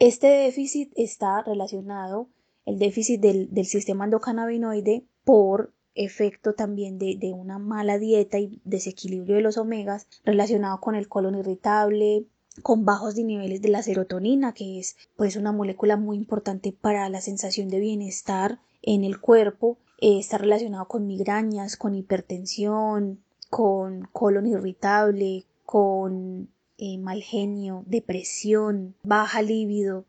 Este déficit está relacionado, el déficit del, sistema endocannabinoide, por efecto también de, de, una mala dieta y desequilibrio de los omegas relacionado con el colon irritable, con bajos niveles de la serotonina, que es pues una molécula muy importante para la sensación de bienestar en el cuerpo, eh, está relacionado con migrañas, con hipertensión, con colon irritable, con eh, mal genio, depresión, baja libido,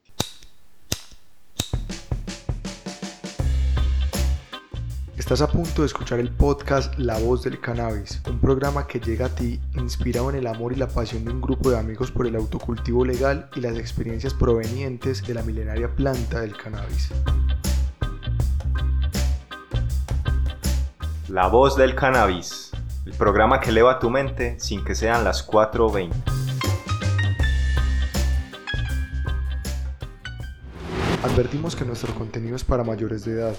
Estás a punto de escuchar el podcast La Voz del Cannabis, un programa que llega a ti inspirado en el amor y la pasión de un grupo de amigos por el autocultivo legal y las experiencias provenientes de la milenaria planta del cannabis. La Voz del Cannabis, el programa que eleva tu mente sin que sean las 4.20. Advertimos que nuestro contenido es para mayores de edad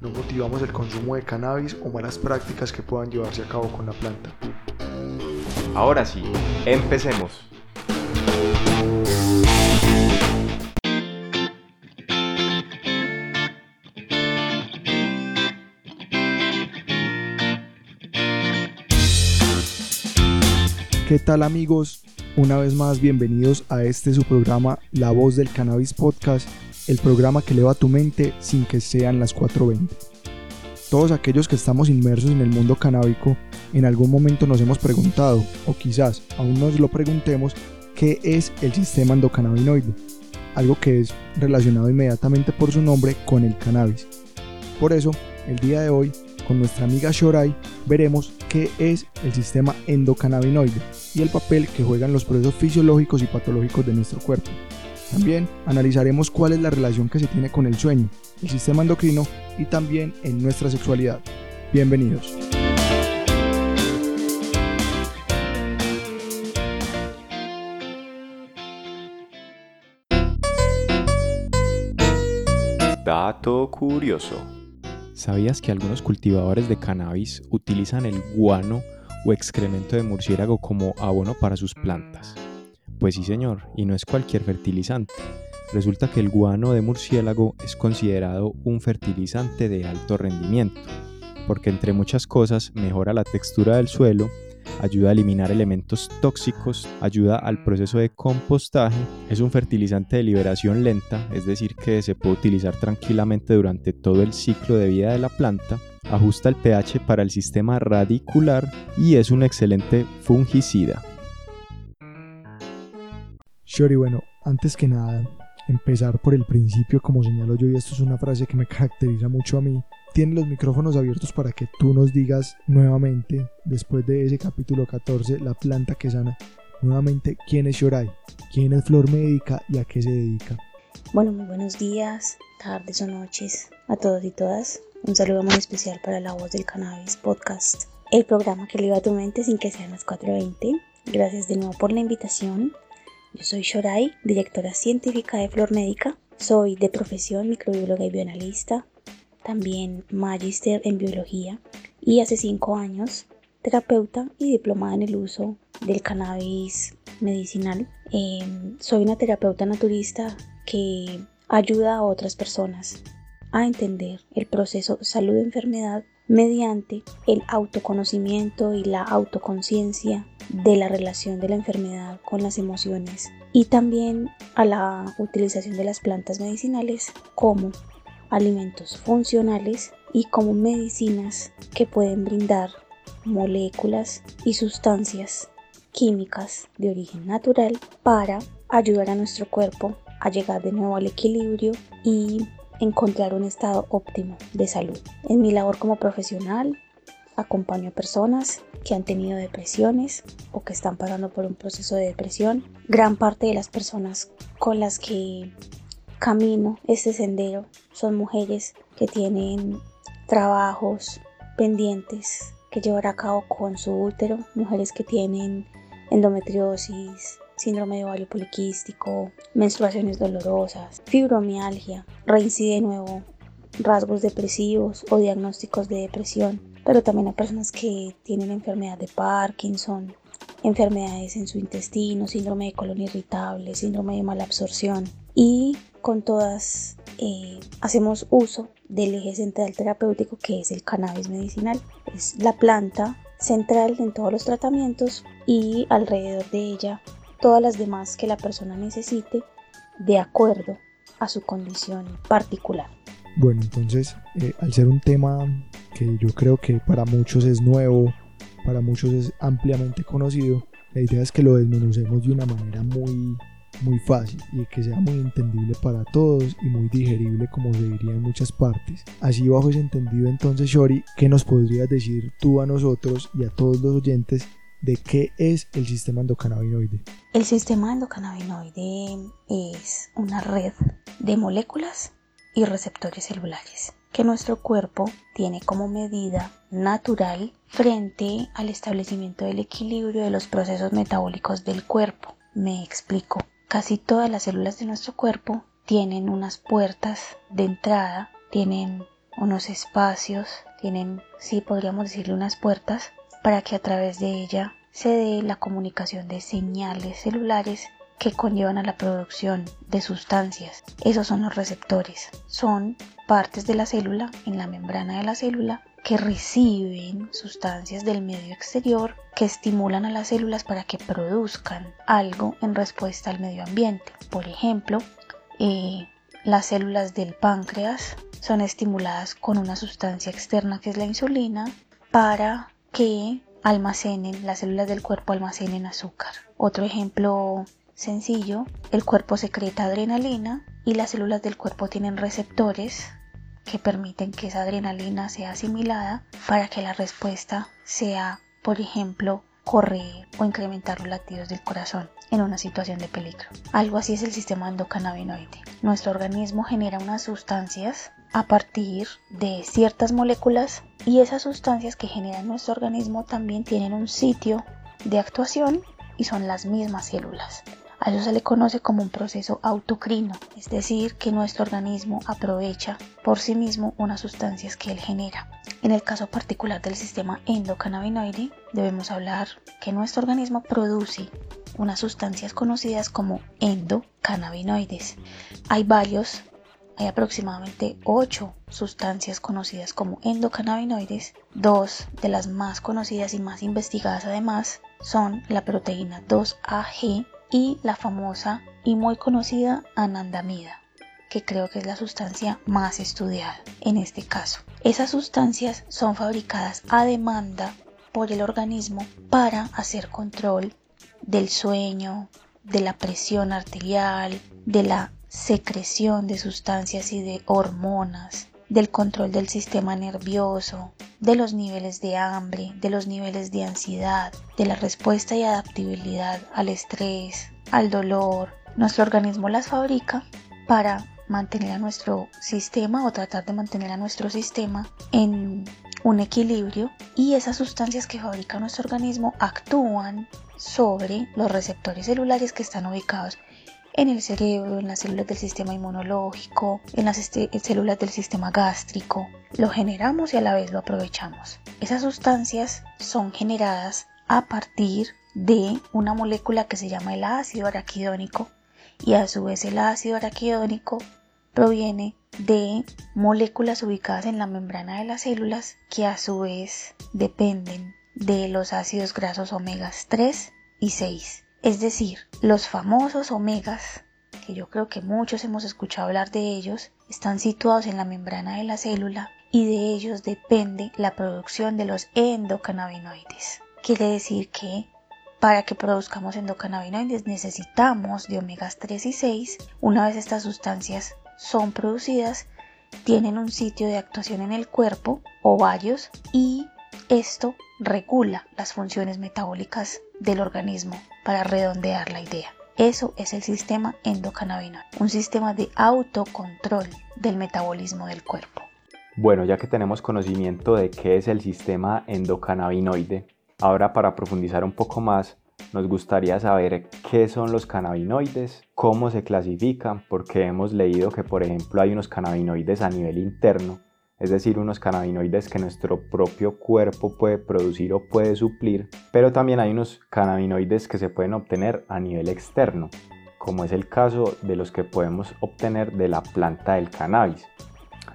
no motivamos el consumo de cannabis o malas prácticas que puedan llevarse a cabo con la planta. Ahora sí, empecemos. ¿Qué tal amigos? Una vez más bienvenidos a este su programa La Voz del Cannabis Podcast el programa que eleva tu mente sin que sean las 4.20. Todos aquellos que estamos inmersos en el mundo canábico en algún momento nos hemos preguntado, o quizás aún nos lo preguntemos, qué es el sistema endocannabinoide, algo que es relacionado inmediatamente por su nombre con el cannabis. Por eso, el día de hoy, con nuestra amiga Shorai, veremos qué es el sistema endocannabinoide y el papel que juegan los procesos fisiológicos y patológicos de nuestro cuerpo. También analizaremos cuál es la relación que se tiene con el sueño, el sistema endocrino y también en nuestra sexualidad. Bienvenidos. Dato curioso. ¿Sabías que algunos cultivadores de cannabis utilizan el guano o excremento de murciélago como abono para sus plantas? Pues sí señor, y no es cualquier fertilizante. Resulta que el guano de murciélago es considerado un fertilizante de alto rendimiento, porque entre muchas cosas mejora la textura del suelo, ayuda a eliminar elementos tóxicos, ayuda al proceso de compostaje, es un fertilizante de liberación lenta, es decir, que se puede utilizar tranquilamente durante todo el ciclo de vida de la planta, ajusta el pH para el sistema radicular y es un excelente fungicida. Shori, bueno, antes que nada, empezar por el principio, como señalo yo, y esto es una frase que me caracteriza mucho a mí. Tiene los micrófonos abiertos para que tú nos digas nuevamente, después de ese capítulo 14, la planta que sana, nuevamente quién es Shorai, quién es Flor Médica y a qué se dedica. Bueno, muy buenos días, tardes o noches a todos y todas. Un saludo muy especial para La Voz del Cannabis Podcast, el programa que eleva tu mente sin que sean las 4.20. Gracias de nuevo por la invitación. Yo soy Shorai, directora científica de Flor Médica. Soy de profesión microbióloga y bioanalista, también magister en biología y hace cinco años terapeuta y diplomada en el uso del cannabis medicinal. Em, soy una terapeuta naturista que ayuda a otras personas a entender el proceso salud-enfermedad mediante el autoconocimiento y la autoconciencia de la relación de la enfermedad con las emociones y también a la utilización de las plantas medicinales como alimentos funcionales y como medicinas que pueden brindar moléculas y sustancias químicas de origen natural para ayudar a nuestro cuerpo a llegar de nuevo al equilibrio y encontrar un estado óptimo de salud. En mi labor como profesional acompaño a personas que han tenido depresiones o que están pasando por un proceso de depresión. Gran parte de las personas con las que camino este sendero son mujeres que tienen trabajos pendientes que llevar a cabo con su útero, mujeres que tienen endometriosis, síndrome de ovario poliquístico, menstruaciones dolorosas, fibromialgia, reincide de nuevo rasgos depresivos o diagnósticos de depresión, pero también a personas que tienen enfermedad de Parkinson enfermedades en su intestino, síndrome de colon irritable, síndrome de mala absorción y con todas eh, hacemos uso del eje central terapéutico que es el cannabis medicinal. Es la planta central en todos los tratamientos y alrededor de ella todas las demás que la persona necesite de acuerdo a su condición particular. Bueno, entonces, eh, al ser un tema que yo creo que para muchos es nuevo, para muchos es ampliamente conocido, la idea es que lo desmenucemos de una manera muy, muy fácil y que sea muy entendible para todos y muy digerible como se diría en muchas partes. Así bajo ese entendido entonces, Shori, ¿qué nos podrías decir tú a nosotros y a todos los oyentes de qué es el sistema endocannabinoide? El sistema endocannabinoide es una red de moléculas y receptores celulares que nuestro cuerpo tiene como medida natural frente al establecimiento del equilibrio de los procesos metabólicos del cuerpo. Me explico. Casi todas las células de nuestro cuerpo tienen unas puertas de entrada, tienen unos espacios, tienen, sí podríamos decirle unas puertas, para que a través de ella se dé la comunicación de señales celulares que conllevan a la producción de sustancias. Esos son los receptores. Son partes de la célula en la membrana de la célula que reciben sustancias del medio exterior que estimulan a las células para que produzcan algo en respuesta al medio ambiente. Por ejemplo, eh, las células del páncreas son estimuladas con una sustancia externa que es la insulina para que almacenen, las células del cuerpo almacenen azúcar. Otro ejemplo sencillo, el cuerpo secreta adrenalina y las células del cuerpo tienen receptores que permiten que esa adrenalina sea asimilada para que la respuesta sea, por ejemplo, correr o incrementar los latidos del corazón en una situación de peligro. Algo así es el sistema endocannabinoide. Nuestro organismo genera unas sustancias a partir de ciertas moléculas y esas sustancias que genera nuestro organismo también tienen un sitio de actuación y son las mismas células. A eso se le conoce como un proceso autocrino, es decir, que nuestro organismo aprovecha por sí mismo unas sustancias que él genera. En el caso particular del sistema endocannabinoide, debemos hablar que nuestro organismo produce unas sustancias conocidas como endocannabinoides. Hay varios, hay aproximadamente 8 sustancias conocidas como endocannabinoides. Dos de las más conocidas y más investigadas además son la proteína 2AG y la famosa y muy conocida anandamida, que creo que es la sustancia más estudiada en este caso. Esas sustancias son fabricadas a demanda por el organismo para hacer control del sueño, de la presión arterial, de la secreción de sustancias y de hormonas, del control del sistema nervioso, de los niveles de hambre, de los niveles de ansiedad, de la respuesta y adaptabilidad al estrés, al dolor. Nuestro organismo las fabrica para mantener a nuestro sistema o tratar de mantener a nuestro sistema en un equilibrio y esas sustancias que fabrica nuestro organismo actúan sobre los receptores celulares que están ubicados en el cerebro, en las células del sistema inmunológico, en las este, células del sistema gástrico. Lo generamos y a la vez lo aprovechamos. Esas sustancias son generadas a partir de una molécula que se llama el ácido araquidónico y a su vez el ácido araquidónico proviene de moléculas ubicadas en la membrana de las células que a su vez dependen de los ácidos grasos omegas 3 y 6. Es decir, los famosos omegas, que yo creo que muchos hemos escuchado hablar de ellos, están situados en la membrana de la célula y de ellos depende la producción de los endocannabinoides. Quiere decir que para que produzcamos endocannabinoides necesitamos de omegas 3 y 6. Una vez estas sustancias son producidas, tienen un sitio de actuación en el cuerpo o varios y esto regula las funciones metabólicas del organismo para redondear la idea. Eso es el sistema endocannabinoide, un sistema de autocontrol del metabolismo del cuerpo. Bueno, ya que tenemos conocimiento de qué es el sistema endocannabinoide, ahora para profundizar un poco más, nos gustaría saber qué son los cannabinoides, cómo se clasifican, porque hemos leído que por ejemplo hay unos cannabinoides a nivel interno es decir, unos cannabinoides que nuestro propio cuerpo puede producir o puede suplir, pero también hay unos cannabinoides que se pueden obtener a nivel externo, como es el caso de los que podemos obtener de la planta del cannabis.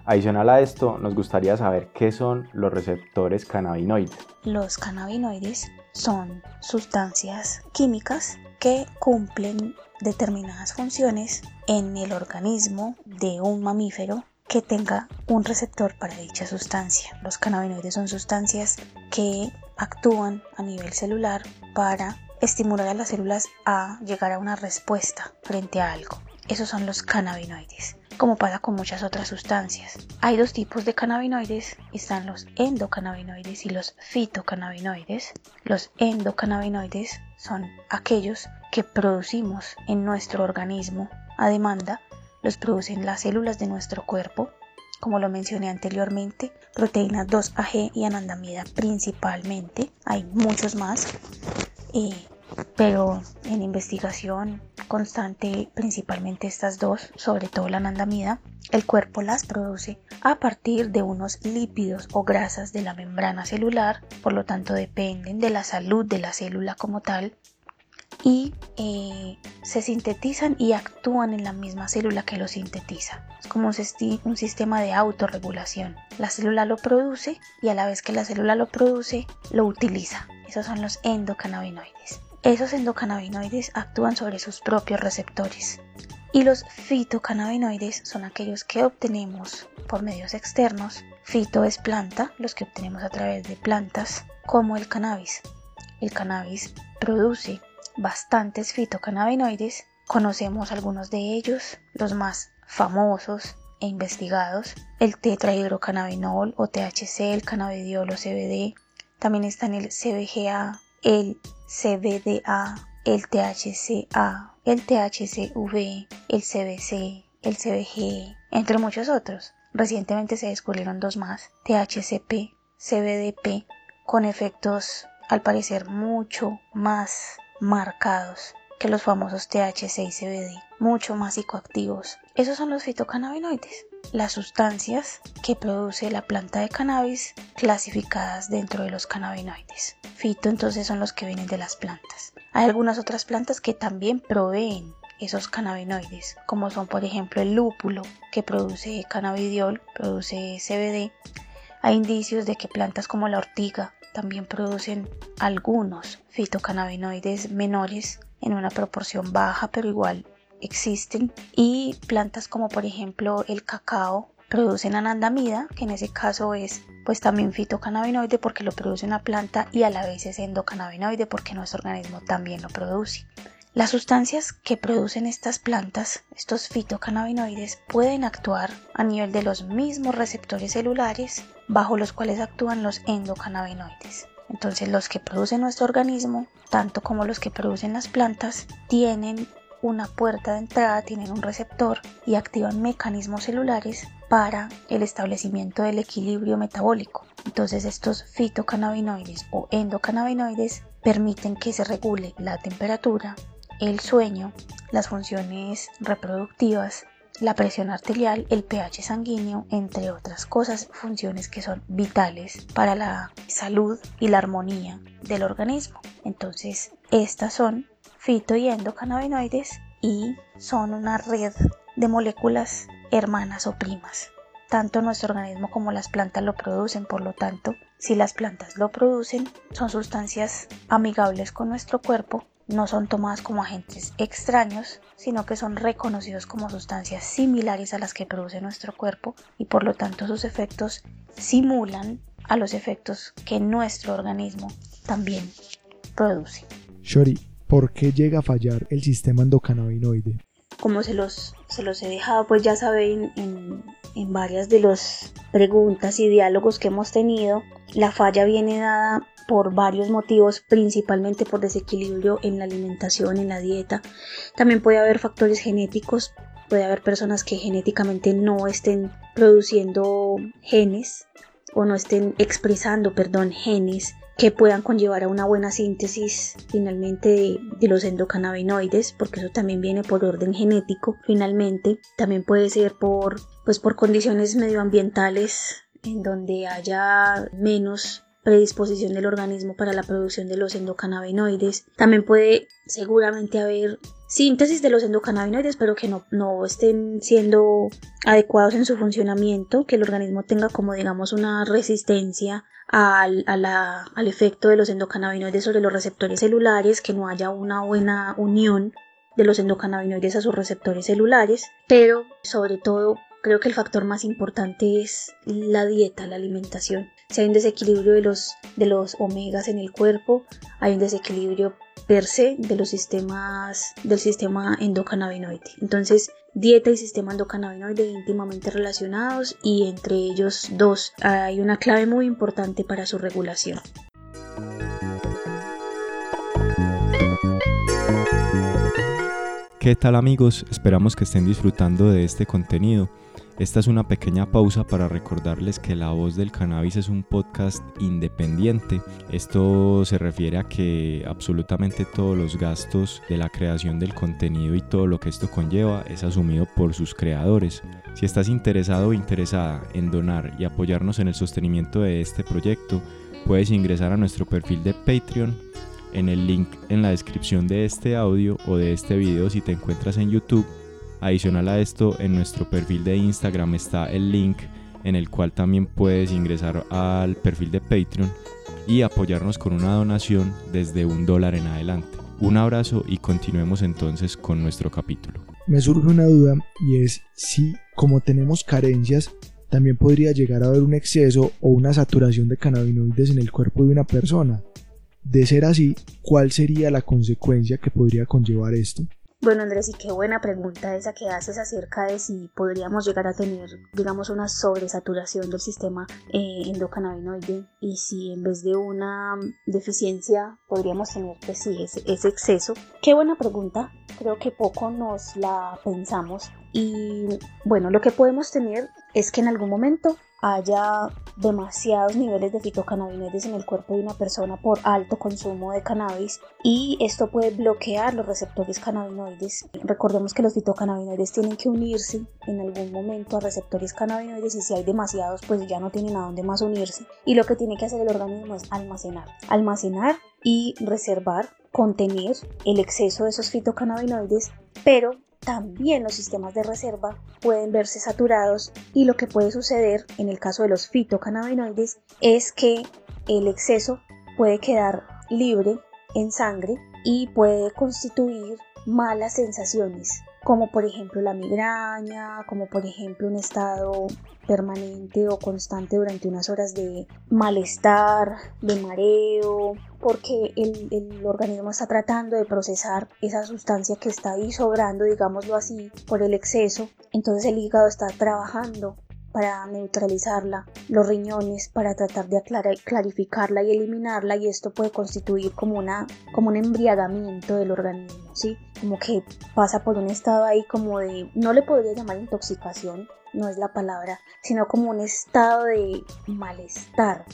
Adicional a esto, nos gustaría saber qué son los receptores cannabinoides. Los cannabinoides son sustancias químicas que cumplen determinadas funciones en el organismo de un mamífero que tenga un receptor para dicha sustancia. Los cannabinoides son sustancias que actúan a nivel celular para estimular a las células a llegar a una respuesta frente a algo. Esos son los cannabinoides, como pasa con muchas otras sustancias. Hay dos tipos de cannabinoides, están los endocannabinoides y los fitocannabinoides. Los endocannabinoides son aquellos que producimos en nuestro organismo a demanda los producen las células de nuestro cuerpo, como lo mencioné anteriormente, proteínas 2AG y anandamida principalmente. Hay muchos más, eh, pero en investigación constante, principalmente estas dos, sobre todo la anandamida, el cuerpo las produce a partir de unos lípidos o grasas de la membrana celular, por lo tanto dependen de la salud de la célula como tal y eh, se sintetizan y actúan en la misma célula que lo sintetiza. Es como un, sistema de autorregulación. La célula lo produce y a la vez que la célula lo produce, lo utiliza. Esos son los endocannabinoides. Esos endocannabinoides actúan sobre sus propios receptores. Y los fitocannabinoides son aquellos que obtenemos por medios externos. Fito es planta, los que obtenemos a través de plantas, como el cannabis. El cannabis produce bastantes fitocannabinoides, conocemos algunos de ellos, los más famosos e investigados, el tetrahidrocannabinol o THC, el cannabidiol o CBD, también están el CBGA, el CBDA, el THCA, el THCV, el CBC, el CBG, entre muchos otros. Recientemente se descubrieron dos más, THCP, CBDP, con efectos al parecer mucho más marcados que los famosos THC y CBD, mucho más psicoactivos. Esos son los fitocannabinoides, las sustancias que produce la planta de cannabis clasificadas dentro de los cannabinoides. Fito entonces son los que vienen de las plantas. Hay algunas otras plantas que también proveen esos cannabinoides, como son por ejemplo el lúpulo, que produce cannabidiol, produce CBD. Hay indicios de que plantas como la ortiga también producen algunos fitocannabinoides menores en una proporción baja, pero igual existen. Y plantas como por ejemplo el cacao producen anandamida, que en ese caso es pues también fitocannabinoide porque lo produce una planta y a la vez es endocannabinoide porque nuestro organismo también lo produce. Las sustancias que producen estas plantas, estos fitocannabinoides, pueden actuar a nivel de los mismos receptores celulares bajo los cuales actúan los endocannabinoides. Entonces los que produce nuestro organismo, tanto como los que producen las plantas, tienen una puerta de entrada, tienen un receptor y activan mecanismos celulares para el establecimiento del equilibrio metabólico. Entonces estos fitocannabinoides o endocannabinoides permiten que se regule la temperatura, el sueño, las funciones reproductivas, la presión arterial, el pH sanguíneo, entre otras cosas, funciones que son vitales para la salud y la armonía del organismo. Entonces, estas son fito y endocannabinoides y son una red de moléculas hermanas o primas. Tanto nuestro organismo como las plantas lo producen, por lo tanto, si las plantas lo producen, son sustancias amigables con nuestro cuerpo no son tomadas como agentes extraños, sino que son reconocidos como sustancias similares a las que produce nuestro cuerpo y por lo tanto sus efectos simulan a los efectos que nuestro organismo también produce. Shori, ¿por qué llega a fallar el sistema endocannabinoide? Como se los, se los he dejado, pues ya saben en, en varias de las preguntas y diálogos que hemos tenido, la falla viene dada por varios motivos, principalmente por desequilibrio en la alimentación, en la dieta. También puede haber factores genéticos, puede haber personas que genéticamente no estén produciendo genes o no estén expresando, perdón, genes que puedan conllevar a una buena síntesis finalmente de, los endocannabinoides, porque eso también viene por orden genético. Finalmente, también puede ser por pues por condiciones medioambientales en donde haya menos predisposición del organismo para la producción de los endocannabinoides. También puede seguramente haber síntesis de los endocannabinoides, pero que no, no estén siendo adecuados en su funcionamiento, que el organismo tenga como digamos una resistencia al, al efecto de los endocannabinoides sobre los receptores celulares, que no haya una buena unión de los endocannabinoides a sus receptores celulares, pero sobre todo creo que el factor más importante es la dieta, la alimentación. Si hay un desequilibrio de los, de los omegas en el cuerpo, hay un desequilibrio per se de los sistemas del sistema endocannabinoide. Entonces, dieta y sistema endocannabinoide íntimamente relacionados y entre ellos dos hay una clave muy importante para su regulación. ¿Qué tal amigos? Esperamos que estén disfrutando de este contenido. Esta es una pequeña pausa para recordarles que La Voz del Cannabis es un podcast independiente. Esto se refiere a que absolutamente todos los gastos de la creación del contenido y todo lo que esto conlleva es asumido por sus creadores. Si estás interesado o interesada en donar y apoyarnos en el sostenimiento de este proyecto, puedes ingresar a nuestro perfil de Patreon en el link en la descripción de este audio o de este video si te encuentras en YouTube. Adicional a esto, en nuestro perfil de Instagram está el link en el cual también puedes ingresar al perfil de Patreon y apoyarnos con una donación desde un dólar en adelante. Un abrazo y continuemos entonces con nuestro capítulo. Me surge una duda y es si como tenemos carencias también podría llegar a haber un exceso o una saturación de cannabinoides en el cuerpo de una persona. De ser así, ¿cuál sería la consecuencia que podría conllevar esto? Bueno, Andrés, y qué buena pregunta esa que haces acerca de si podríamos llegar a tener, digamos, una sobresaturación del sistema eh, endocannabinoide y si en vez de una deficiencia podríamos tener, pues sí, ese exceso. Qué buena pregunta, creo que poco nos la pensamos y bueno, lo que podemos tener es que en algún momento haya demasiados niveles de fitocannabinoides en el cuerpo de una persona por alto consumo de cannabis y esto puede bloquear los receptores cannabinoides. Recordemos que los fitocannabinoides tienen que unirse en algún momento a receptores cannabinoides y si hay demasiados pues ya no tienen a dónde más unirse y lo que tiene que hacer el organismo es almacenar. Almacenar y reservar, contener el exceso de esos fitocannabinoides pero también los sistemas de reserva pueden verse saturados y lo que puede suceder en el caso de los fitocannabinoides es que el exceso puede quedar libre en sangre y puede constituir malas sensaciones como por ejemplo la migraña, como por ejemplo un estado permanente o constante durante unas horas de malestar, de mareo, porque el, el, organismo está tratando de procesar esa sustancia que está ahí sobrando, digámoslo así, por el exceso. Entonces el hígado está trabajando para neutralizarla, los riñones para tratar de aclarar, clarificarla y eliminarla y esto puede constituir como, una, como un embriagamiento del organismo, ¿sí? Como que pasa por un estado ahí como de, no le podría llamar intoxicación, no es la palabra, sino como un estado de malestar,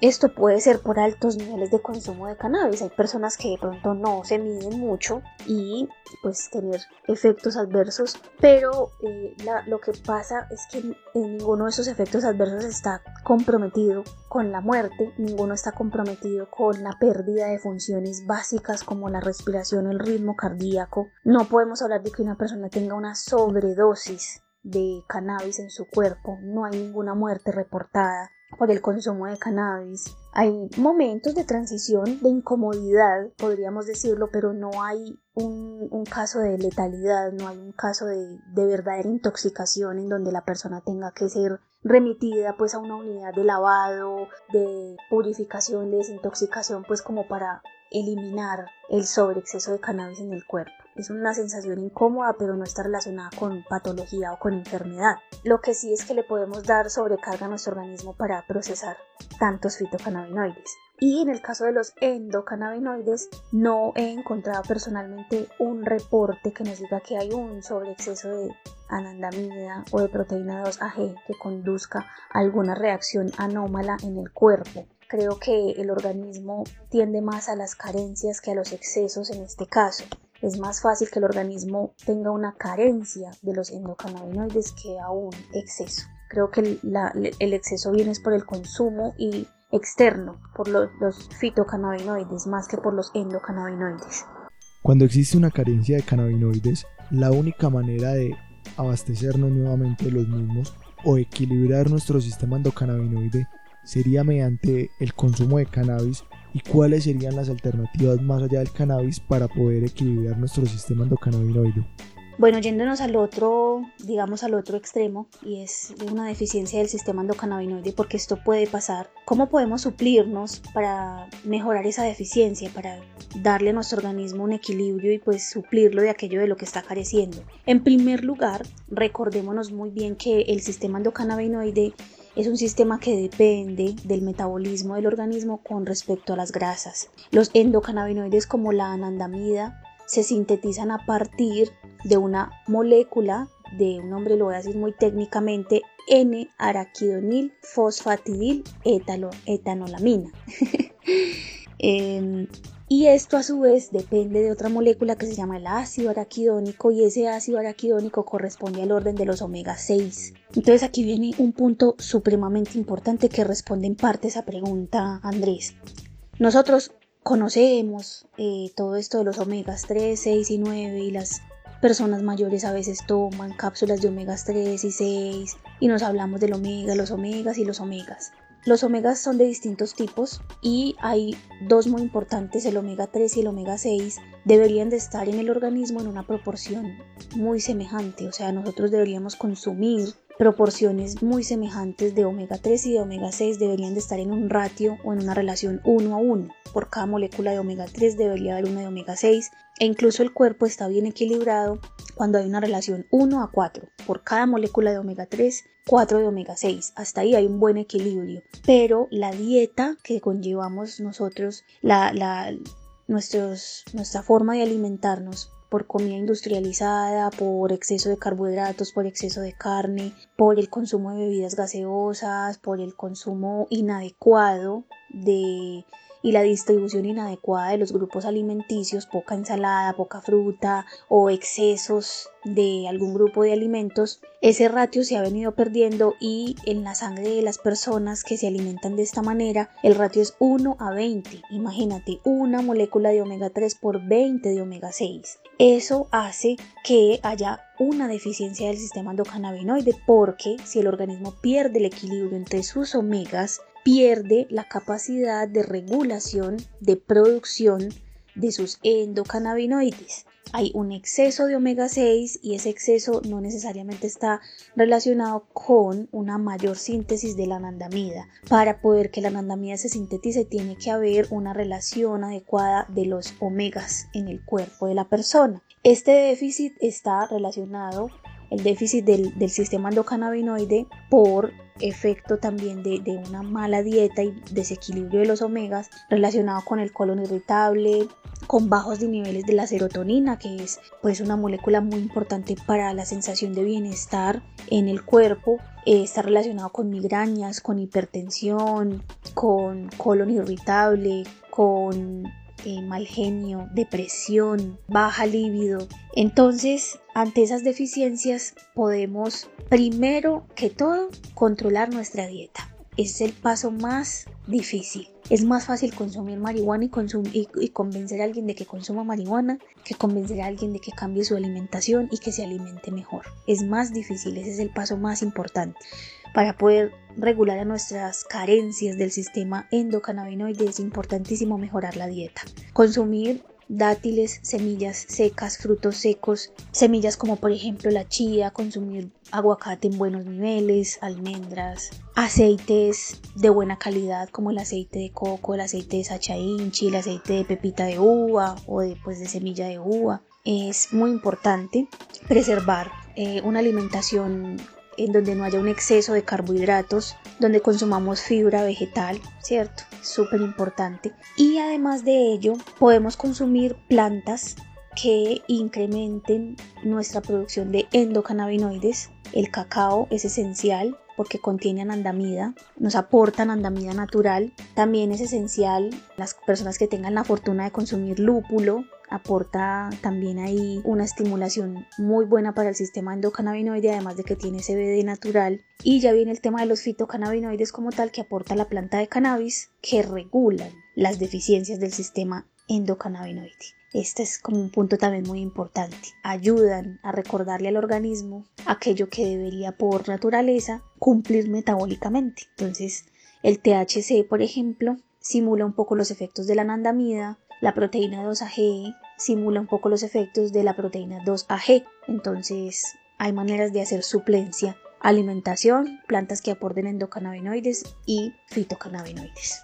esto puede ser por altos niveles de consumo de cannabis. Hay personas que de pronto no se miden mucho y pues tener efectos adversos, pero eh, lo que pasa es que ninguno de esos efectos adversos está comprometido con la muerte, ninguno está comprometido con la pérdida de funciones básicas como la respiración el ritmo cardíaco. No podemos hablar de que una persona tenga una sobredosis de cannabis en su cuerpo, no hay ninguna muerte reportada por el consumo de cannabis. Hay momentos de transición, de incomodidad, podríamos decirlo, pero no hay un, caso de letalidad, no hay un caso de, de, verdadera intoxicación en donde la persona tenga que ser remitida pues a una unidad de lavado, de purificación, de desintoxicación, pues como para eliminar el sobreexceso de cannabis en el cuerpo. Es una sensación incómoda, pero no está relacionada con patología o con enfermedad. Lo que sí es que le podemos dar sobrecarga a nuestro organismo para procesar tantos fitocannabinoides. Y en el caso de los endocannabinoides, no he encontrado personalmente un reporte que nos diga que hay un sobreexceso de anandamida o de proteína 2AG que conduzca a alguna reacción anómala en el cuerpo. Creo que el organismo tiende más a las carencias que a los excesos en este caso. Es más fácil que el organismo tenga una carencia de los endocannabinoides que a un exceso. Creo que el exceso viene por el consumo y externo, por los, los fitocannabinoides más que por los endocannabinoides. Cuando existe una carencia de cannabinoides, la única manera de abastecernos nuevamente de los mismos o equilibrar nuestro sistema endocannabinoide sería mediante el consumo de cannabis y cuáles serían las alternativas más allá del cannabis para poder equilibrar nuestro sistema endocannabinoide. Bueno, yéndonos al otro, digamos al otro extremo, y es una deficiencia del sistema endocannabinoide, porque esto puede pasar. ¿Cómo podemos suplirnos para mejorar esa deficiencia, para darle a nuestro organismo un equilibrio y pues suplirlo de aquello de lo que está careciendo? En primer lugar, recordémonos muy bien que el sistema endocannabinoide es un sistema que depende del metabolismo del organismo con respecto a las grasas. Los endocannabinoides como la anandamida se sintetizan a partir de una molécula de un nombre lo voy a decir muy técnicamente N-araquidonil fosfatidil etanolamina. Em, y esto a su vez depende de otra molécula que se llama el ácido araquidónico y ese ácido araquidónico corresponde al orden de los omega 6. Entonces aquí viene un punto supremamente importante que responde en parte a esa pregunta Andrés. Nosotros conocemos eh, todo esto de los omegas 3, 6 y 9 y las personas mayores a veces toman cápsulas de omegas 3 y 6 y nos hablamos del omega, los omegas y los omegas. Los omegas son de distintos tipos y hay dos muy importantes, el omega 3 y el omega 6, deberían de estar en el organismo en una proporción muy semejante, o sea, nosotros deberíamos consumir proporciones muy semejantes de omega 3 y de omega 6 deberían de estar en un ratio o en una relación 1 a 1. Por cada molécula de omega 3 debería haber una de omega 6 e incluso el cuerpo está bien equilibrado cuando hay una relación 1 a 4. Por cada molécula de omega 3, 4 de omega 6. Hasta ahí hay un buen equilibrio. Pero la dieta que conllevamos nosotros, la, la, nuestros, nuestra forma de alimentarnos por comida industrializada, por exceso de carbohidratos, por exceso de carne, por el consumo de bebidas gaseosas, por el consumo inadecuado de y la distribución inadecuada de los grupos alimenticios, poca ensalada, poca fruta o excesos de algún grupo de alimentos, ese ratio se ha venido perdiendo y en la sangre de las personas que se alimentan de esta manera el ratio es 1 a 20. Imagínate, una molécula de omega 3 por 20 de omega 6. Eso hace que haya una deficiencia del sistema endocannabinoide porque si el organismo pierde el equilibrio entre sus omegas, pierde la capacidad de regulación de producción de sus endocannabinoides. Hay un exceso de omega 6 y ese exceso no necesariamente está relacionado con una mayor síntesis de la anandamida. Para poder que la anandamida se sintetice tiene que haber una relación adecuada de los omegas en el cuerpo de la persona. Este déficit está relacionado el déficit del, sistema endocannabinoide por efecto también de, una mala dieta y desequilibrio de los omegas relacionado con el colon irritable, con bajos de niveles de la serotonina, que es pues una molécula muy importante para la sensación de bienestar en el cuerpo. Eh, está relacionado con migrañas, con hipertensión, con colon irritable, con eh, mal genio, depresión, baja libido. Entonces, ante esas deficiencias podemos primero que todo controlar nuestra dieta. es el paso más difícil. Es más fácil consumir marihuana y, y, convencer a alguien de que consuma marihuana que convencer a alguien de que cambie su alimentación y que se alimente mejor. Es más difícil, ese es el paso más importante para poder regular a nuestras carencias del sistema endocannabinoide es importantísimo mejorar la dieta. Consumir dátiles, semillas secas, frutos secos, semillas como por ejemplo la chía, consumir aguacate en buenos niveles, almendras, aceites de buena calidad como el aceite de coco, el aceite de sacha inchi, el aceite de pepita de uva o de, pues, de semilla de uva. Es muy importante preservar eh, una alimentación en donde no haya un exceso de carbohidratos, donde consumamos fibra vegetal, ¿cierto? Súper importante. Y además de ello, podemos consumir plantas que incrementen nuestra producción de endocannabinoides. El cacao es esencial porque contiene anandamida, nos aporta anandamida natural. También es esencial las personas que tengan la fortuna de consumir lúpulo, aporta también ahí una estimulación muy buena para el sistema endocannabinoide, además de que tiene CBD natural. Y ya viene el tema de los fitocannabinoides como tal que aporta la planta de cannabis que regulan las deficiencias del sistema endocannabinoide. Este es como un punto también muy importante. Ayudan a recordarle al organismo aquello que debería por naturaleza cumplir metabólicamente. Entonces, el THC, por ejemplo, simula un poco los efectos de la anandamida, la proteína 2-AG simula un poco los efectos de la proteína 2-AG. Entonces, hay maneras de hacer suplencia, alimentación, plantas que aporten endocannabinoides y fitocannabinoides.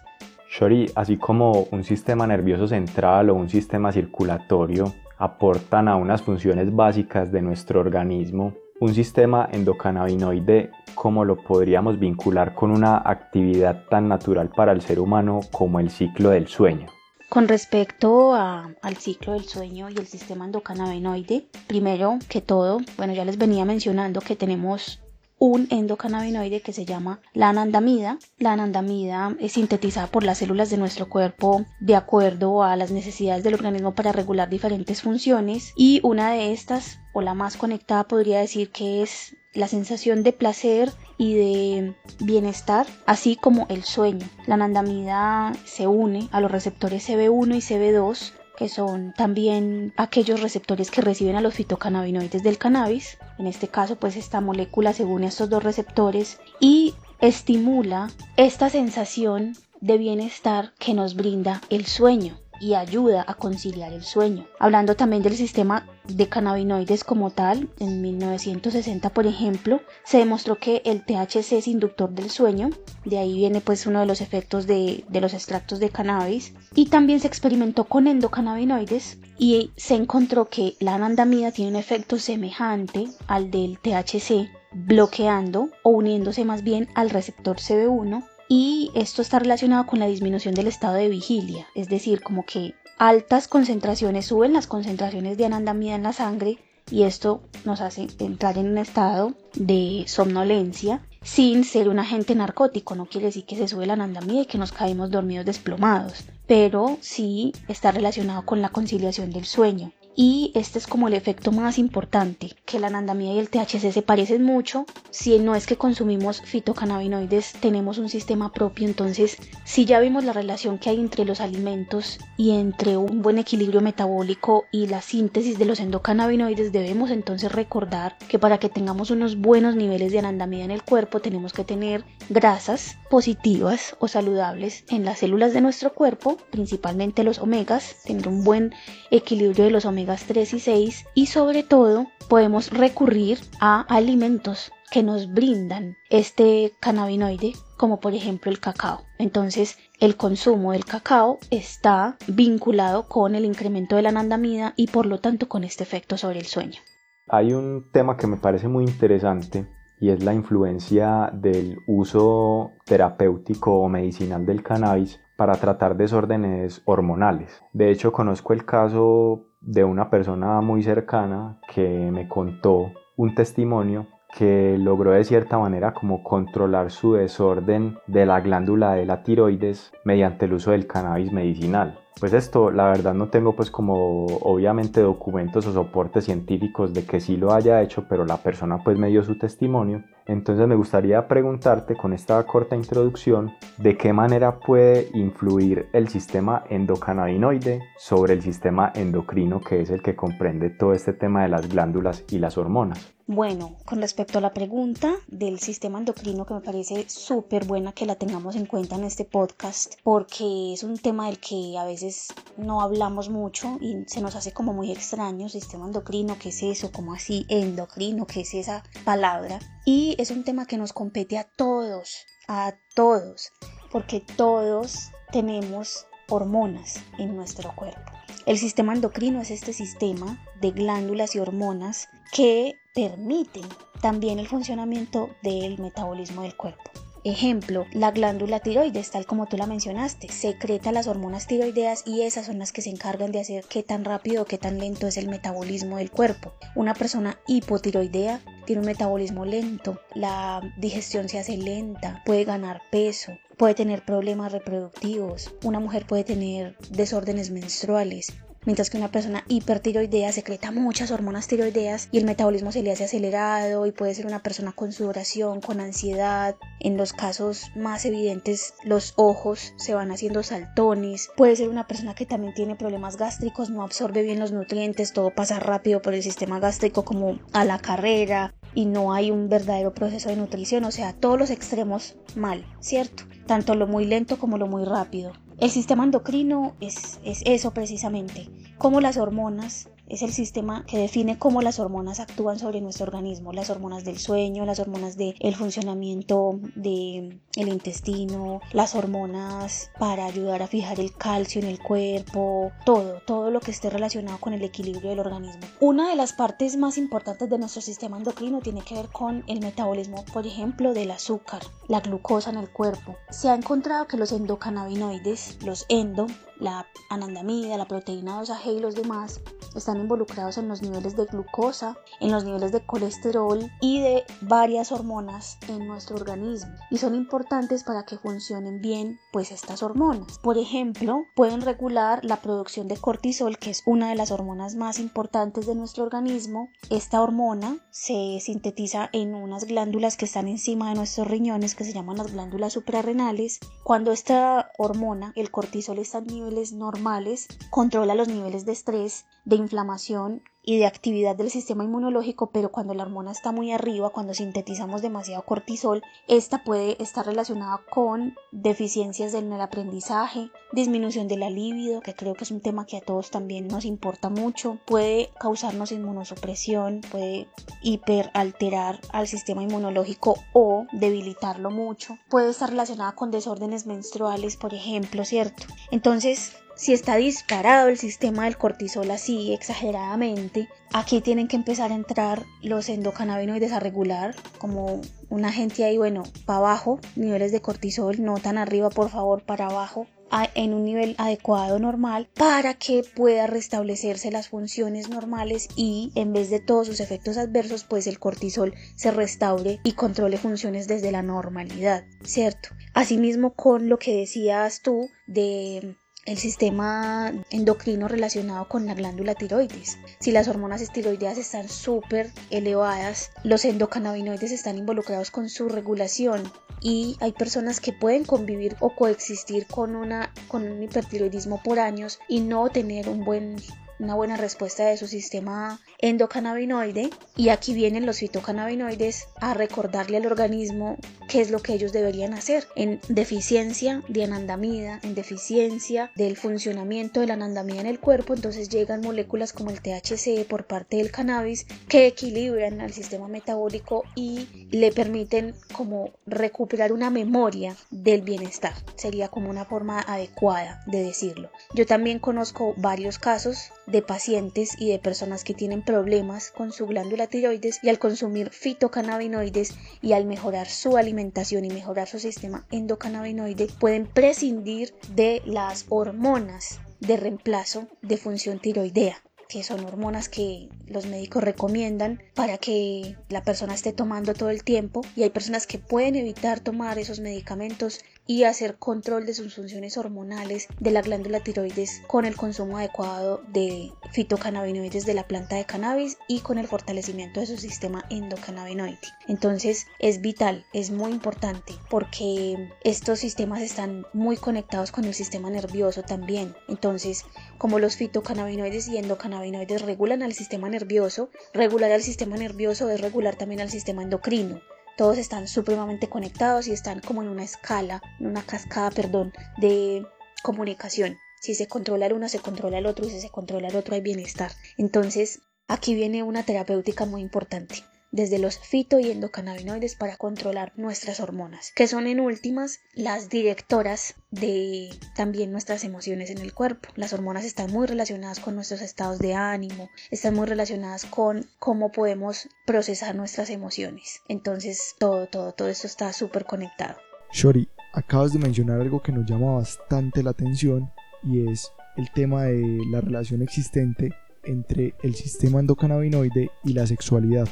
Shori, así como un sistema nervioso central o un sistema circulatorio aportan a unas funciones básicas de nuestro organismo, un sistema endocannabinoide, ¿cómo lo podríamos vincular con una actividad tan natural para el ser humano como el ciclo del sueño? Con respecto al ciclo del sueño y el sistema endocannabinoide, primero que todo, bueno, ya les venía mencionando que tenemos un endocannabinoide que se llama la anandamida. La anandamida es sintetizada por las células de nuestro cuerpo de acuerdo a las necesidades del organismo para regular diferentes funciones y una de estas o la más conectada podría decir que es la sensación de placer y de bienestar, así como el sueño. La anandamida se une a los receptores CB1 y CB2 que son también aquellos receptores que reciben a los fitocannabinoides del cannabis. En este caso, pues esta molécula se une a estos dos receptores y estimula esta sensación de bienestar que nos brinda el sueño y ayuda a conciliar el sueño. Hablando también del sistema de cannabinoides como tal, en 1960 por ejemplo, se demostró que el THC es inductor del sueño, de ahí viene pues uno de los efectos de, de los extractos de cannabis, y también se experimentó con endocannabinoides y se encontró que la anandamida tiene un efecto semejante al del THC, bloqueando o uniéndose más bien al receptor CB1 y esto está relacionado con la disminución del estado de vigilia, es decir, como que altas concentraciones suben las concentraciones de anandamida en la sangre y esto nos hace entrar en un estado de somnolencia sin ser un agente narcótico, no quiere decir que se sube la anandamida y que nos caemos dormidos desplomados, pero sí está relacionado con la conciliación del sueño y este es como el efecto más importante, que la anandamida y el THC se parecen mucho, si no es que consumimos fitocannabinoides tenemos un sistema propio, entonces si ya vimos la relación que hay entre los alimentos y entre un buen equilibrio metabólico y la síntesis de los endocannabinoides, debemos entonces recordar que para que tengamos unos buenos niveles de anandamida en el cuerpo tenemos que tener grasas positivas o saludables en las células de nuestro cuerpo, principalmente los omegas, tener un buen equilibrio de los omegas 3 y 6 y sobre todo podemos recurrir a alimentos que nos brindan este cannabinoide como por ejemplo el cacao. Entonces el consumo del cacao está vinculado con el incremento de la anandamida y por lo tanto con este efecto sobre el sueño. Hay un tema que me parece muy interesante y es la influencia del uso terapéutico o medicinal del cannabis para tratar desórdenes hormonales. De hecho, conozco el caso de una persona muy cercana que me contó un testimonio que logró de cierta manera como controlar su desorden de la glándula de la tiroides mediante el uso del cannabis medicinal. Pues esto, la verdad no tengo pues como obviamente documentos o soportes científicos de que sí lo haya hecho, pero la persona pues me dio su testimonio. Entonces me gustaría preguntarte con esta corta introducción de qué manera puede influir el sistema endocannabinoide sobre el sistema endocrino que es el que comprende todo este tema de las glándulas y las hormonas. Bueno, con respecto a la pregunta del sistema endocrino, que me parece súper buena que la tengamos en cuenta en este podcast, porque es un tema del que a veces no hablamos mucho y se nos hace como muy extraño, sistema endocrino, ¿qué es eso? ¿Cómo así? Endocrino, ¿qué es esa palabra? Y es un tema que nos compete a todos, a todos, porque todos tenemos hormonas en nuestro cuerpo. El sistema endocrino es este sistema de glándulas y hormonas que permiten también el funcionamiento del metabolismo del cuerpo. Ejemplo, la glándula tiroides, tal como tú la mencionaste, secreta las hormonas tiroideas y esas son las que se encargan de hacer qué tan rápido o qué tan lento es el metabolismo del cuerpo. Una persona hipotiroidea tiene un metabolismo lento, la digestión se hace lenta, puede ganar peso, puede tener problemas reproductivos, una mujer puede tener desórdenes menstruales, mientras que una persona hipertiroidea secreta muchas hormonas tiroideas y el metabolismo se le hace acelerado y puede ser una persona con sudoración, con ansiedad. En los casos más evidentes, los ojos se van haciendo saltones. Puede ser una persona que también tiene problemas gástricos, no absorbe bien los nutrientes, todo pasa rápido por el sistema gástrico como a la carrera y no hay un verdadero proceso de nutrición, o sea, todos los extremos mal, ¿cierto? Tanto lo muy lento como lo muy rápido. El sistema endocrino es, es eso precisamente, como las hormonas es el sistema que define cómo las hormonas actúan sobre nuestro organismo, las hormonas del sueño, las hormonas del funcionamiento del el intestino, las hormonas para ayudar a fijar el calcio en el cuerpo, todo, todo lo que esté relacionado con el equilibrio del organismo. Una de las partes más importantes de nuestro sistema endocrino tiene que ver con el metabolismo, por ejemplo, del azúcar, la glucosa en el cuerpo. Se ha encontrado que los endocannabinoides, los endo, la anandamida, la proteína 2AG y los demás están involucrados en los niveles de glucosa, en los niveles de colesterol y de varias hormonas en nuestro organismo y son importantes para que funcionen bien pues estas hormonas. Por ejemplo, pueden regular la producción de cortisol, que es una de las hormonas más importantes de nuestro organismo. Esta hormona se sintetiza en unas glándulas que están encima de nuestros riñones que se llaman las glándulas suprarrenales. Cuando esta hormona, el cortisol está en niveles normales, controla los niveles de estrés, de inflamación y de actividad del sistema inmunológico, pero cuando la hormona está muy arriba, cuando sintetizamos demasiado cortisol, esta puede estar relacionada con deficiencias en el aprendizaje, disminución de la libido, que creo que es un tema que a todos también nos importa mucho, puede causarnos inmunosupresión, puede hiperalterar al sistema inmunológico o debilitarlo mucho, puede estar relacionada con desórdenes menstruales, por ejemplo, ¿cierto? Entonces, si está disparado el sistema del cortisol así exageradamente, aquí tienen que empezar a entrar los endocannabinoides a regular, como un agente ahí, bueno, para abajo, niveles de cortisol, no tan arriba, por favor, para abajo, en un nivel adecuado normal para que pueda restablecerse las funciones normales y en vez de todos sus efectos adversos pues el cortisol se restaure y controle funciones desde la normalidad, ¿cierto? Asimismo con lo que decías tú de el sistema endocrino relacionado con la glándula tiroides. Si las hormonas tiroideas están súper elevadas, los endocannabinoides están involucrados con su regulación y hay personas que pueden convivir o coexistir con, una, con un hipertiroidismo por años y no tener un buen una buena respuesta de su sistema endocannabinoide y aquí vienen los fitocannabinoides a recordarle al organismo qué es lo que ellos deberían hacer en deficiencia de anandamida, en deficiencia del funcionamiento de la anandamida en el cuerpo, entonces llegan moléculas como el THC por parte del cannabis que equilibran al sistema metabólico y le permiten como recuperar una memoria del bienestar. Sería como una forma adecuada de decirlo. Yo también conozco varios casos de pacientes y de personas que tienen problemas con su glándula tiroides y al consumir fitocannabinoides y al mejorar su alimentación y mejorar su sistema endocannabinoide pueden prescindir de las hormonas de reemplazo de función tiroidea que son hormonas que los médicos recomiendan para que la persona esté tomando todo el tiempo y hay personas que pueden evitar tomar esos medicamentos y hacer control de sus funciones hormonales de la glándula tiroides con el consumo adecuado de fitocannabinoides de la planta de cannabis y con el fortalecimiento de su sistema endocannabinoide. Entonces es vital, es muy importante porque estos sistemas están muy conectados con el sistema nervioso también. Entonces, como los fitocannabinoides y endocannabinoides regulan al sistema nervioso, regular al sistema nervioso es regular también al sistema endocrino todos están supremamente conectados y están como en una escala, en una cascada, perdón, de comunicación. Si se controla el uno, se controla el otro y si se controla el otro hay bienestar. Entonces, aquí viene una terapéutica muy importante desde los fito y endocannabinoides para controlar nuestras hormonas, que son en últimas las directoras de también nuestras emociones en el cuerpo. Las hormonas están muy relacionadas con nuestros estados de ánimo, están muy relacionadas con cómo podemos procesar nuestras emociones. Entonces, todo, todo, todo esto está súper conectado. Shori, acabas de mencionar algo que nos llama bastante la atención y es el tema de la relación existente entre el sistema endocannabinoide y la sexualidad.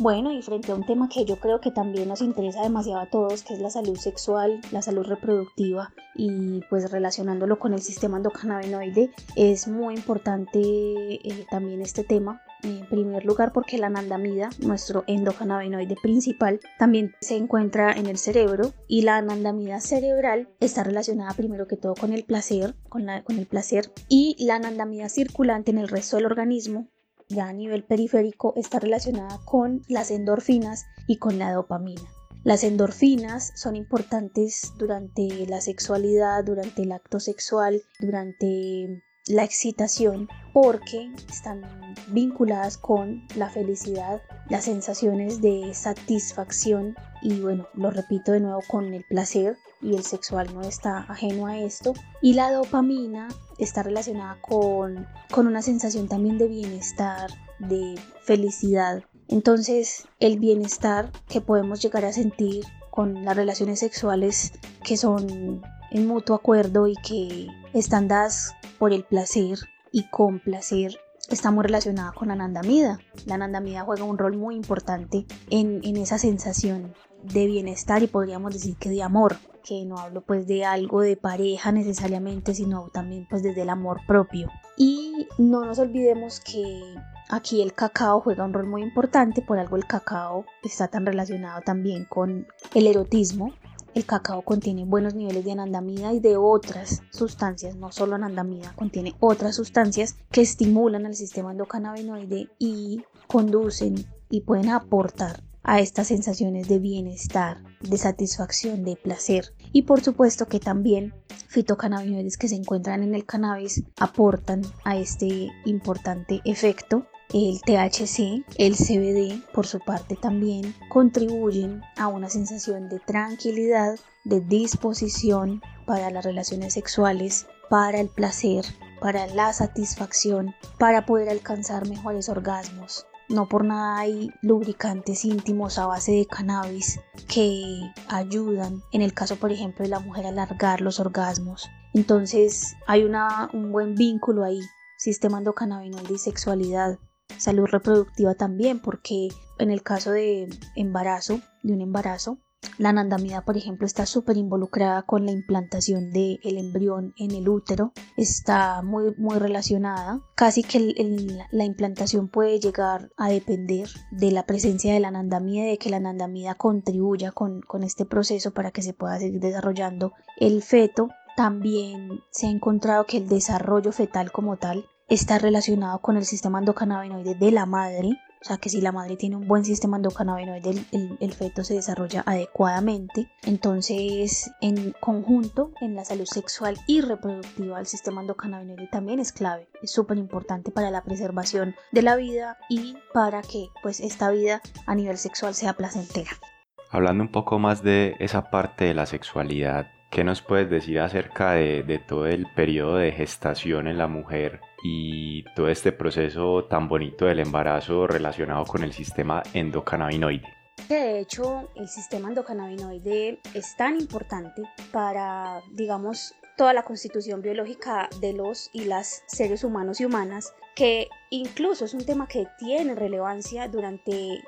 Bueno, y frente a un tema que yo creo que también nos interesa demasiado a todos, que es la salud sexual, la salud reproductiva y pues relacionándolo con el sistema endocannabinoide, es muy importante eh, también este tema. En primer lugar porque la anandamida, nuestro endocannabinoide principal, también se encuentra en el cerebro y la anandamida cerebral está relacionada primero que todo con el placer, con, la, con el placer y la anandamida circulante en el resto del organismo ya a nivel periférico está relacionada con las endorfinas y con la dopamina. Las endorfinas son importantes durante la sexualidad, durante el acto sexual, durante la excitación, porque están vinculadas con la felicidad, las sensaciones de satisfacción y bueno, lo repito de nuevo con el placer y el sexual no está ajeno a esto. Y la dopamina está relacionada con, con una sensación también de bienestar, de felicidad. Entonces el bienestar que podemos llegar a sentir con las relaciones sexuales que son en mutuo acuerdo y que están dadas por el placer y con placer está muy relacionada con la anandamida. La anandamida juega un rol muy importante en, en esa sensación de bienestar y podríamos decir que de amor que no hablo pues de algo de pareja necesariamente, sino también pues desde el amor propio. Y no nos olvidemos que aquí el cacao juega un rol muy importante, por algo el cacao está tan relacionado también con el erotismo. El cacao contiene buenos niveles de anandamida y de otras sustancias, no solo anandamida, contiene otras sustancias que estimulan al sistema endocannabinoide y conducen y pueden aportar a estas sensaciones de bienestar, de satisfacción, de placer. Y por supuesto que también fitocannabinoides que se encuentran en el cannabis aportan a este importante efecto. El THC, el CBD, por su parte también contribuyen a una sensación de tranquilidad, de disposición para las relaciones sexuales, para el placer, para la satisfacción, para poder alcanzar mejores orgasmos, no por nada hay lubricantes íntimos a base de cannabis que ayudan, en el caso por ejemplo de la mujer, a alargar los orgasmos. Entonces hay una, un buen vínculo ahí, sistema endocannabinoide y sexualidad, salud reproductiva también, porque en el caso de embarazo, de un embarazo, la anandamida, por ejemplo, está súper involucrada con la implantación del embrión en el útero, está muy, muy relacionada. Casi que la implantación puede llegar a depender de la presencia de la anandamida y de que la anandamida contribuya con, con este proceso para que se pueda seguir desarrollando el feto. También se ha encontrado que el desarrollo fetal como tal está relacionado con el sistema endocannabinoide de la madre o sea que si la madre tiene un buen sistema endocannabinoide, el, el, feto se desarrolla adecuadamente. Entonces, en conjunto, en la salud sexual y reproductiva, el sistema endocannabinoide también es clave. Es súper importante para la preservación de la vida y para que pues esta vida a nivel sexual sea placentera. Hablando un poco más de esa parte de la sexualidad, ¿qué nos puedes decir acerca de, de todo el periodo de gestación en la mujer y todo este proceso tan bonito del embarazo relacionado con el sistema endocannabinoide. De hecho, el sistema endocannabinoide es tan importante para, digamos, toda la constitución biológica de los y las seres humanos y humanas, que incluso es un tema que tiene relevancia durante eh,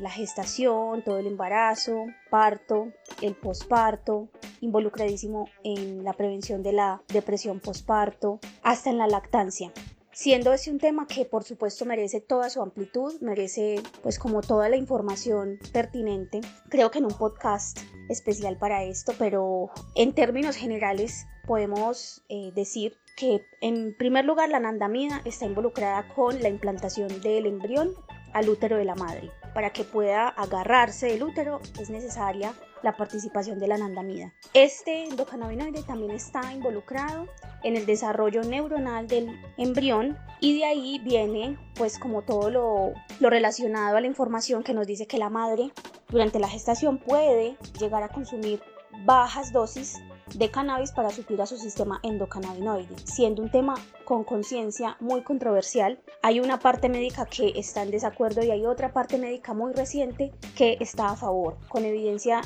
la gestación, todo el embarazo, parto, el posparto, involucradísimo en la prevención de la depresión posparto, hasta en la lactancia siendo ese un tema que por supuesto merece toda su amplitud, merece pues como toda la información pertinente. Creo que en un podcast especial para esto, pero en términos generales podemos eh, decir que en primer lugar la anandamida está involucrada con la implantación del embrión al útero de la madre. Para que pueda agarrarse del útero es necesaria la participación de la anandamida. Este endocannabinoide también está involucrado en el desarrollo neuronal del embrión y de ahí viene pues como todo lo, lo relacionado a la información que nos dice que la madre durante la gestación puede llegar a consumir bajas dosis de cannabis para suplir a su sistema endocannabinoide, siendo un tema con conciencia muy controversial. Hay una parte médica que está en desacuerdo y hay otra parte médica muy reciente que está a favor, con evidencia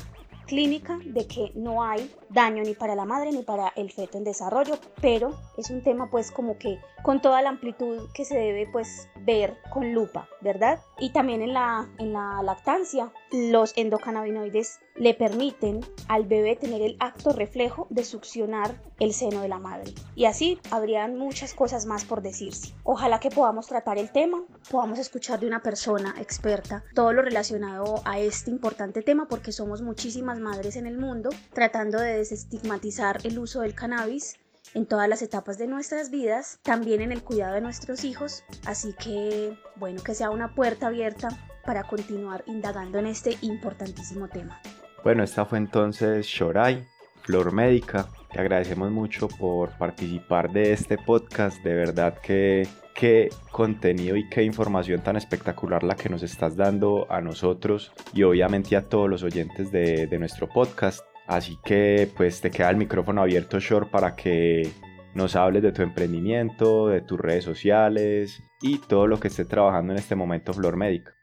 clínica de que no hay daño ni para la madre ni para el feto en desarrollo, pero es un tema pues como que con toda la amplitud que se debe pues ver con lupa, ¿verdad? y también en la, en la lactancia. Los endocannabinoides le permiten al bebé tener el acto reflejo de succionar el seno de la madre. Y así habrían muchas cosas más por decirse. Ojalá que podamos tratar el tema, podamos escuchar de una persona experta todo lo relacionado a este importante tema porque somos muchísimas madres en el mundo tratando de desestigmatizar el uso del cannabis en todas las etapas de nuestras vidas, también en el cuidado de nuestros hijos, así que bueno, que sea una puerta abierta para continuar indagando en este importantísimo tema. Bueno, esta fue entonces Shorai, Flor Médica. Te agradecemos mucho por participar de este podcast. De verdad que qué contenido y qué información tan espectacular la que nos estás dando a nosotros y obviamente a todos los oyentes de, de nuestro podcast. Así que pues te queda el micrófono abierto, Short, para que nos hables de tu emprendimiento, de tus redes sociales y todo lo que esté trabajando en este momento Flor Médica.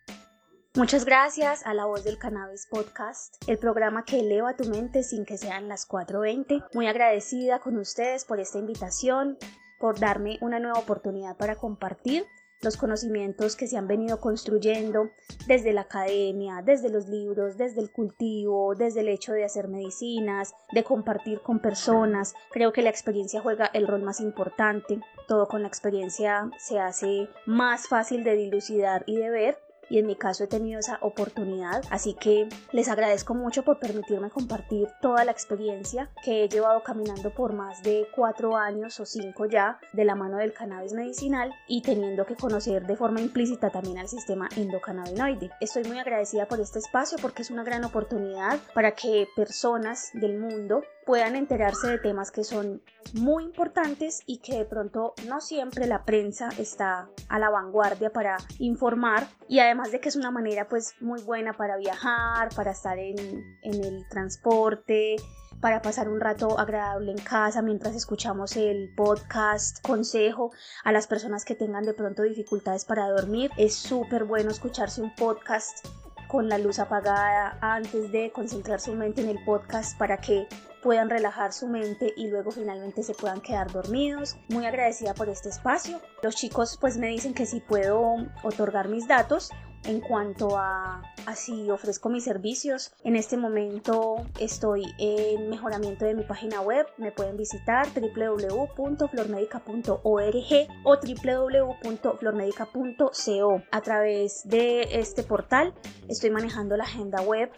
Muchas gracias a La Voz del Cannabis Podcast, el programa que eleva tu mente sin que sean las 4.20. Muy agradecida con ustedes por esta invitación, por darme una nueva oportunidad para compartir los conocimientos que se han venido construyendo desde la academia, desde los libros, desde el cultivo, desde el hecho de hacer medicinas, de compartir con personas. Creo que la experiencia juega el rol más importante. Todo con la experiencia se hace más fácil de dilucidar y de ver y en mi caso he tenido esa oportunidad. Así que les agradezco mucho por permitirme compartir toda la experiencia que he llevado caminando por más de cuatro años o cinco ya de la mano del cannabis medicinal y teniendo que conocer de forma implícita también al sistema endocannabinoide. Estoy muy agradecida por este espacio porque es una gran oportunidad para que personas del mundo puedan enterarse de temas que son muy importantes y que de pronto no siempre la prensa está a la vanguardia para informar y además de que es una manera pues muy buena para viajar, para estar en, en el transporte, para pasar un rato agradable en casa mientras escuchamos el podcast, consejo a las personas que tengan de pronto dificultades para dormir. Es súper bueno escucharse un podcast con la luz apagada antes de concentrar su mente en el podcast para que puedan relajar su mente y luego finalmente se puedan quedar dormidos. Muy agradecida por este espacio. Los chicos pues me dicen que si puedo otorgar mis datos en cuanto a, si ofrezco mis servicios. En este momento estoy en mejoramiento de mi página web. Me pueden visitar www.flormedica.org o www.flormedica.co. A través de este portal estoy manejando la agenda web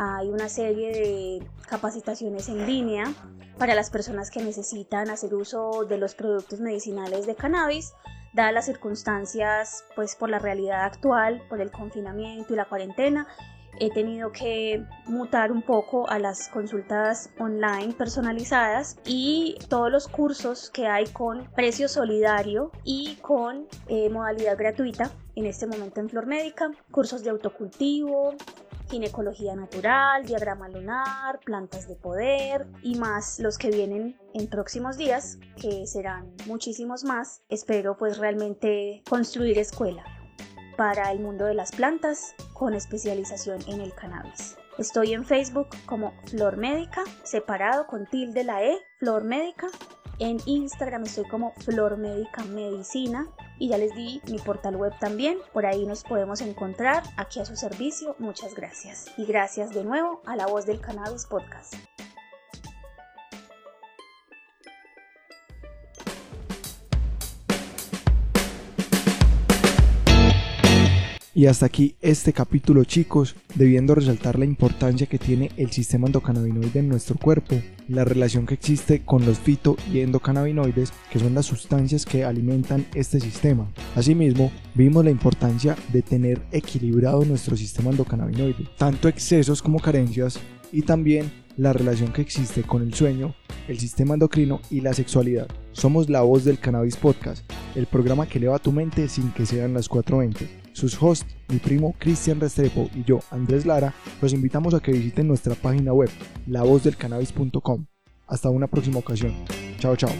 hay una serie de capacitaciones en línea para las personas que necesitan hacer uso de los productos medicinales de cannabis, dadas las circunstancias, pues por la realidad actual, por el confinamiento y la cuarentena. He tenido que mutar un poco a las consultas online personalizadas y todos los cursos que hay con precio solidario y con eh, modalidad gratuita en este momento en Flor Médica, cursos de autocultivo, ginecología natural, diagrama lunar, plantas de poder y más los que vienen en próximos días, que serán muchísimos más. Espero pues realmente construir escuela para el mundo de las plantas con especialización en el cannabis. Estoy en Facebook como Flor Médica, separado con tilde la E, Flor Médica. En Instagram estoy como Flor Médica Medicina y ya les di mi portal web también, por ahí nos podemos encontrar aquí a su servicio. Muchas gracias. Y gracias de nuevo a la voz del Cannabis Podcast. Y hasta aquí este capítulo chicos, debiendo resaltar la importancia que tiene el sistema endocannabinoide en nuestro cuerpo, la relación que existe con los fito y endocannabinoides, que son las sustancias que alimentan este sistema. Asimismo, vimos la importancia de tener equilibrado nuestro sistema endocannabinoide, tanto excesos como carencias, y también la relación que existe con el sueño, el sistema endocrino y la sexualidad. Somos la voz del Cannabis Podcast, el programa que eleva tu mente sin que sean las 4.20. Sus hosts, mi primo Cristian Restrepo y yo, Andrés Lara, los invitamos a que visiten nuestra página web, lavozdelcannabis.com. Hasta una próxima ocasión. Chao, chao.